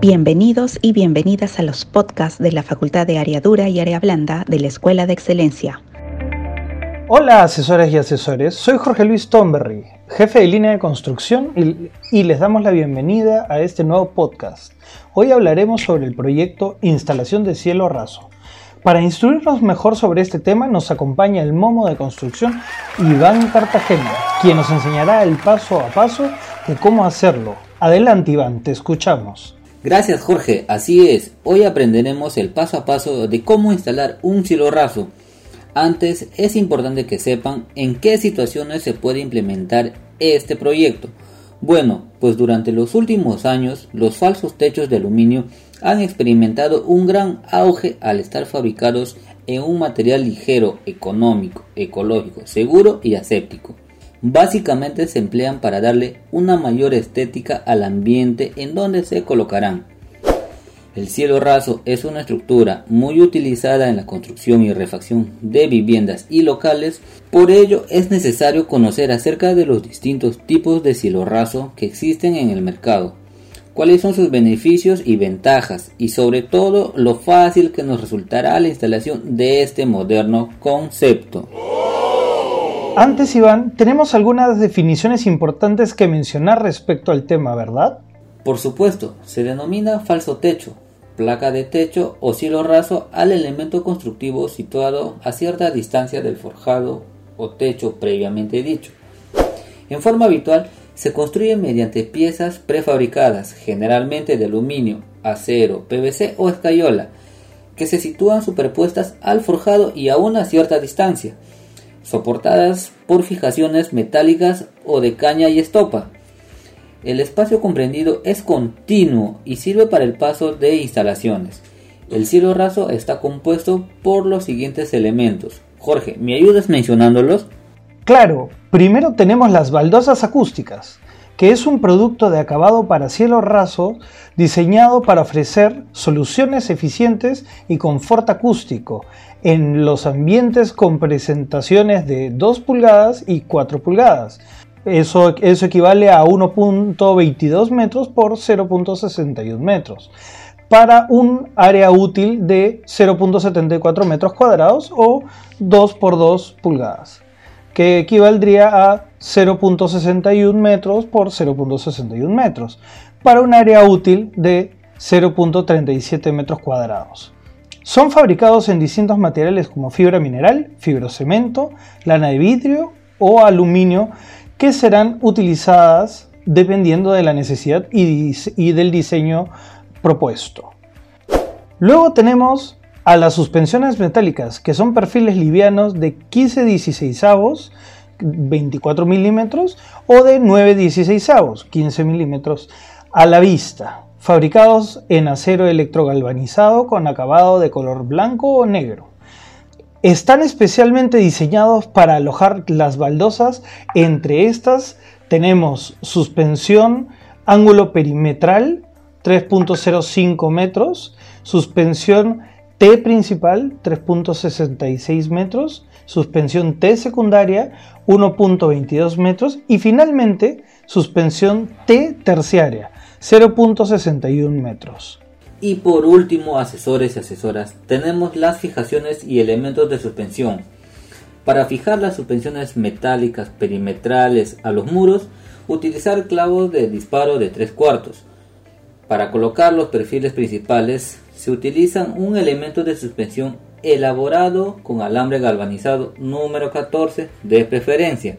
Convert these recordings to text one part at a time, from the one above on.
Bienvenidos y bienvenidas a los podcasts de la Facultad de Área Dura y Área Blanda de la Escuela de Excelencia. Hola asesores y asesores, soy Jorge Luis Tomberry, jefe de línea de construcción y, y, les damos la bienvenida a este nuevo podcast. Hoy hablaremos sobre el proyecto Instalación de Cielo Raso. Para instruirnos mejor sobre este tema nos acompaña el momo de construcción Iván Cartagena, quien nos enseñará el paso a paso de cómo hacerlo. Adelante Iván, te escuchamos. Gracias Jorge, así es. Hoy aprenderemos el paso a paso de cómo instalar un cielo raso. Antes es importante que sepan en qué situaciones se puede implementar este proyecto. Bueno, pues durante los últimos años los falsos techos de aluminio han experimentado un gran auge al estar fabricados en un material ligero, económico, ecológico, seguro y aséptico básicamente se emplean para darle una mayor estética al ambiente en donde se colocarán. El cielo raso es una estructura muy utilizada en la construcción y refacción de viviendas y locales, por ello es necesario conocer acerca de los distintos tipos de cielo raso que existen en el mercado, cuáles son sus beneficios y ventajas y sobre todo lo fácil que nos resultará la instalación de este moderno concepto. Antes, Iván, tenemos algunas definiciones importantes que mencionar respecto al tema, ¿verdad? Por supuesto, se denomina falso techo, placa de techo o cielo raso al elemento constructivo situado a cierta distancia del forjado o techo previamente dicho. En forma habitual, se construye mediante piezas prefabricadas, generalmente de aluminio, acero, PVC o escayola, que se sitúan superpuestas al forjado y a una cierta distancia soportadas por fijaciones metálicas o de caña y estopa. El espacio comprendido es continuo y sirve para el paso de instalaciones. El cielo raso está compuesto por los siguientes elementos. Jorge, ¿me ayudas mencionándolos? Claro, primero tenemos las baldosas acústicas, que es un producto de acabado para cielo raso diseñado para ofrecer soluciones eficientes y confort acústico en los ambientes con presentaciones de 2 pulgadas y 4 pulgadas. Eso, equivale a 1.22 metros por 0.61 metros para un área útil de 0.74 metros cuadrados o 2 por 2 pulgadas que equivaldría a 0.61 metros por 0.61 metros, para un área útil de 0.37 metros cuadrados. Son fabricados en distintos materiales como fibra mineral, fibrocemento, lana de vidrio o aluminio que serán utilizadas dependiendo de la necesidad y, del diseño propuesto. Luego tenemos a las suspensiones metálicas, que son perfiles livianos de 15 16 avos, 24 milímetros, o de 9 16 avos, 15 milímetros a la vista, fabricados en acero electrogalvanizado con acabado de color blanco o negro. Están especialmente diseñados para alojar las baldosas. Entre estas tenemos suspensión ángulo perimetral 3.05 metros, suspensión T principal 3.66 metros, suspensión T secundaria 1.22 metros y finalmente suspensión T terciaria 0.61 metros. Y por último, asesores y asesoras, tenemos las fijaciones y elementos de suspensión. Para fijar las suspensiones metálicas perimetrales a los muros, utilizar clavos de disparo de 3 cuartos. Para colocar los perfiles principales, se utilizan un elemento de suspensión elaborado con alambre galvanizado número 14 de preferencia.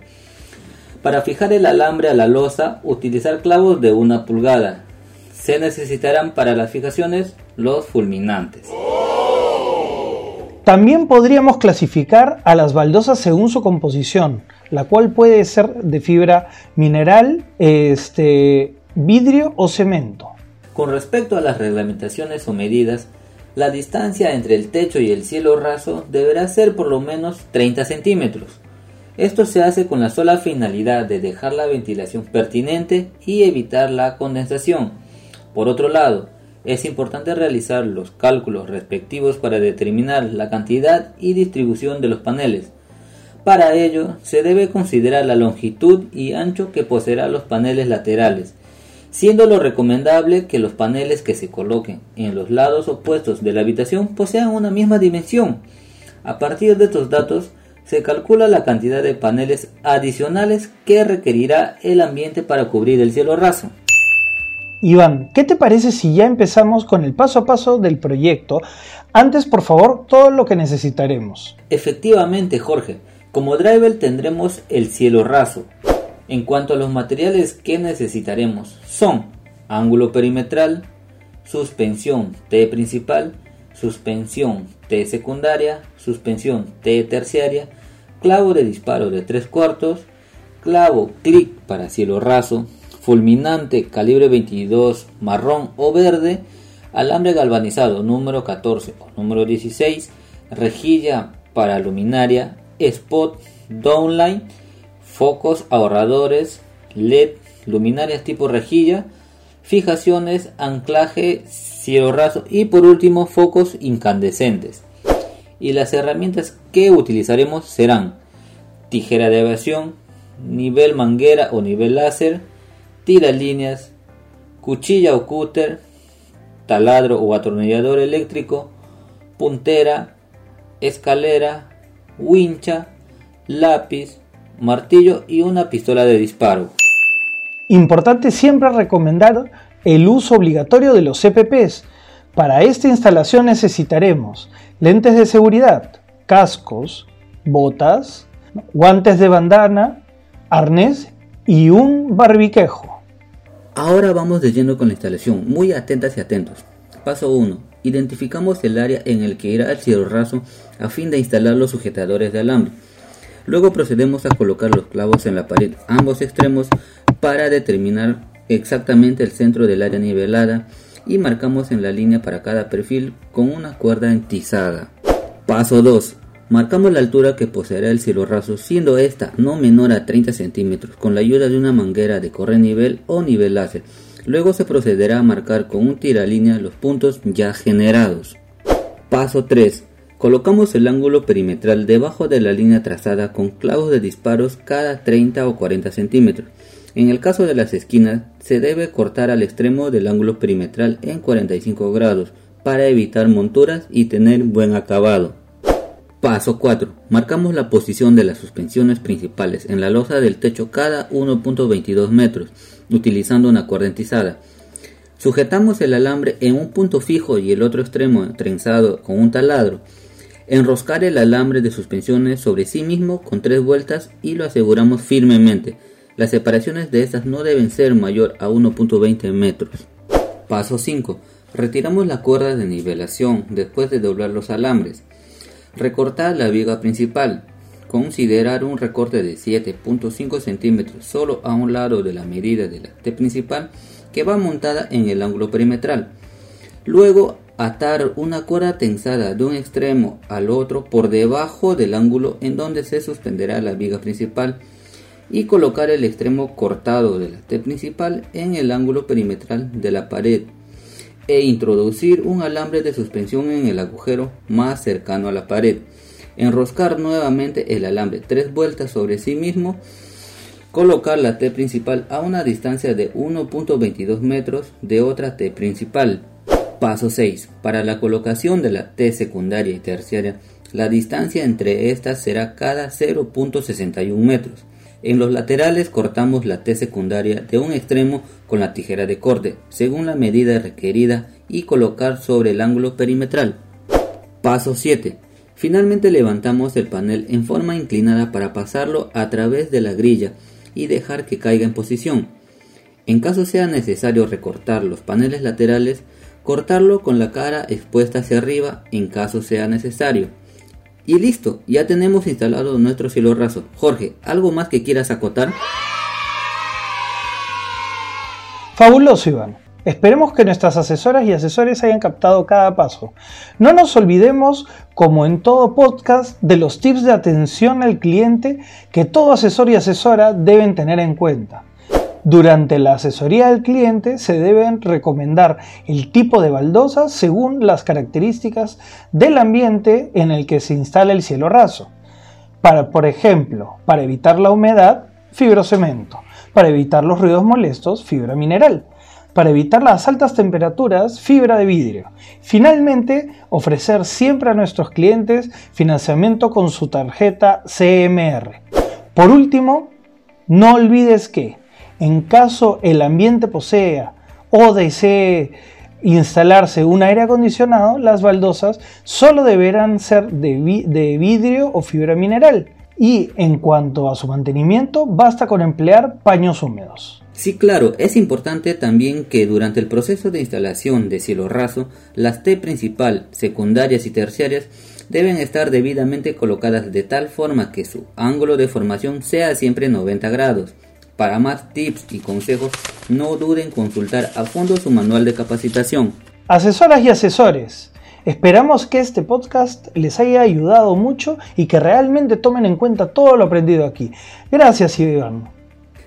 Para fijar el alambre a la losa, utilizar clavos de una pulgada. Se necesitarán para las fijaciones los fulminantes. También podríamos clasificar a las baldosas según su composición, la cual puede ser de fibra mineral, este, vidrio o cemento. Con respecto a las reglamentaciones o medidas, la distancia entre el techo y el cielo raso deberá ser por lo menos 30 centímetros. Esto se hace con la sola finalidad de dejar la ventilación pertinente y evitar la condensación. Por otro lado, es importante realizar los cálculos respectivos para determinar la cantidad y distribución de los paneles. Para ello, se debe considerar la longitud y ancho que poseerán los paneles laterales, siendo lo recomendable que los paneles que se coloquen en los lados opuestos de la habitación posean una misma dimensión. A partir de estos datos, se calcula la cantidad de paneles adicionales que requerirá el ambiente para cubrir el cielo raso. Iván, ¿qué te parece si ya empezamos con el paso a paso del proyecto? Antes, por favor, todo lo que necesitaremos. Efectivamente, Jorge. Como driver tendremos el cielo raso. En cuanto a los materiales que necesitaremos, son ángulo perimetral, suspensión T principal, suspensión T secundaria, suspensión T terciaria, clavo de disparo de 3 cuartos, clavo clic para cielo raso, fulminante calibre 22 marrón o verde, alambre galvanizado número 14 o número 16, rejilla para luminaria, spot, downline, focos ahorradores, LED, luminarias tipo rejilla, fijaciones, anclaje, cielo raso y por último focos incandescentes. Y las herramientas que utilizaremos serán tijera de aviación, nivel manguera o nivel láser, tira líneas, cuchilla o cúter, taladro o atornillador eléctrico, puntera, escalera, wincha, lápiz, martillo y una pistola de disparo. Importante siempre recomendar el uso obligatorio de los CPPs. Para esta instalación necesitaremos lentes de seguridad, cascos, botas, guantes de bandana, arnés y un barbiquejo. Ahora vamos de lleno con la instalación, muy atentas y atentos. Paso 1. Identificamos el área en el que irá el cielo raso a fin de instalar los sujetadores de alambre. Luego procedemos a colocar los clavos en la pared, ambos extremos, para determinar exactamente el centro del área nivelada y marcamos en la línea para cada perfil con una cuerda entizada. Paso 2. Marcamos la altura que poseerá el cielo raso, siendo esta no menor a 30 centímetros, con la ayuda de una manguera de corre nivel o nivel láser. Luego se procederá a marcar con un tiralínea los puntos ya generados. Paso 3. Colocamos el ángulo perimetral debajo de la línea trazada con clavos de disparos cada 30 o 40 centímetros. En el caso de las esquinas, se debe cortar al extremo del ángulo perimetral en 45 grados para evitar monturas y tener buen acabado. Paso 4. Marcamos la posición de las suspensiones principales en la losa del techo cada 1.22 metros, utilizando una cuerda entizada. Sujetamos el alambre en un punto fijo y el otro extremo trenzado con un taladro. Enroscar el alambre de suspensiones sobre sí mismo con tres vueltas y lo aseguramos firmemente. Las separaciones de estas no deben ser mayor a 1.20 metros. Paso 5. Retiramos la cuerda de nivelación después de doblar los alambres. Recortar la viga principal. Considerar un recorte de 7.5 centímetros solo a un lado de la medida de la T principal que va montada en el ángulo perimetral. Luego atar una cuerda tensada de un extremo al otro por debajo del ángulo en donde se suspenderá la viga principal y colocar el extremo cortado de la T principal en el ángulo perimetral de la pared e introducir un alambre de suspensión en el agujero más cercano a la pared. Enroscar nuevamente el alambre tres vueltas sobre sí mismo. Colocar la T principal a una distancia de 1.22 metros de otra T principal. Paso 6. Para la colocación de la T secundaria y terciaria, la distancia entre estas será cada 0.61 metros. En los laterales cortamos la T secundaria de un extremo con la tijera de corte, según la medida requerida y colocar sobre el ángulo perimetral. Paso 7. Finalmente levantamos el panel en forma inclinada para pasarlo a través de la grilla y dejar que caiga en posición. En caso sea necesario recortar los paneles laterales, cortarlo con la cara expuesta hacia arriba en caso sea necesario. Y listo, ya tenemos instalado nuestro cielo raso. Jorge, ¿algo más que quieras acotar? Fabuloso, Iván. Esperemos que nuestras asesoras y asesores hayan captado cada paso. No nos olvidemos, como en todo podcast, de los tips de atención al cliente que todo asesor y asesora deben tener en cuenta. Durante la asesoría del cliente se deben recomendar el tipo de baldosa según las características del ambiente en el que se instala el cielo raso. Para, por ejemplo, para evitar la humedad, fibrocemento. Para evitar los ruidos molestos, fibra mineral. para evitar las altas temperaturas, fibra de vidrio. Finalmente, ofrecer siempre a nuestros clientes financiamiento con su tarjeta CMR. Por último, no olvides que, en caso el ambiente posea o desee instalarse un aire acondicionado, las baldosas solo deberán ser de, vidrio o fibra mineral y en cuanto a su mantenimiento, basta con emplear paños húmedos. Sí, claro, es importante también que durante el proceso de instalación de cielo raso, las T principal, secundarias y terciarias deben estar debidamente colocadas de tal forma que su ángulo de formación sea siempre 90 grados. Para más tips y consejos, no duden en consultar a fondo su manual de capacitación. Asesoras y asesores, Esperamos que este podcast les haya ayudado mucho y que realmente tomen en cuenta todo lo aprendido aquí. Gracias, Iván.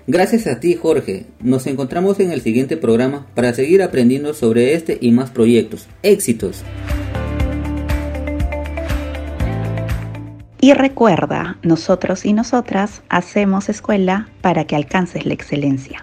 Gracias a ti, Jorge. Nos encontramos en el siguiente programa para seguir aprendiendo sobre este y más proyectos. Éxitos. Y recuerda, nosotros y nosotras hacemos escuela para que alcances la excelencia.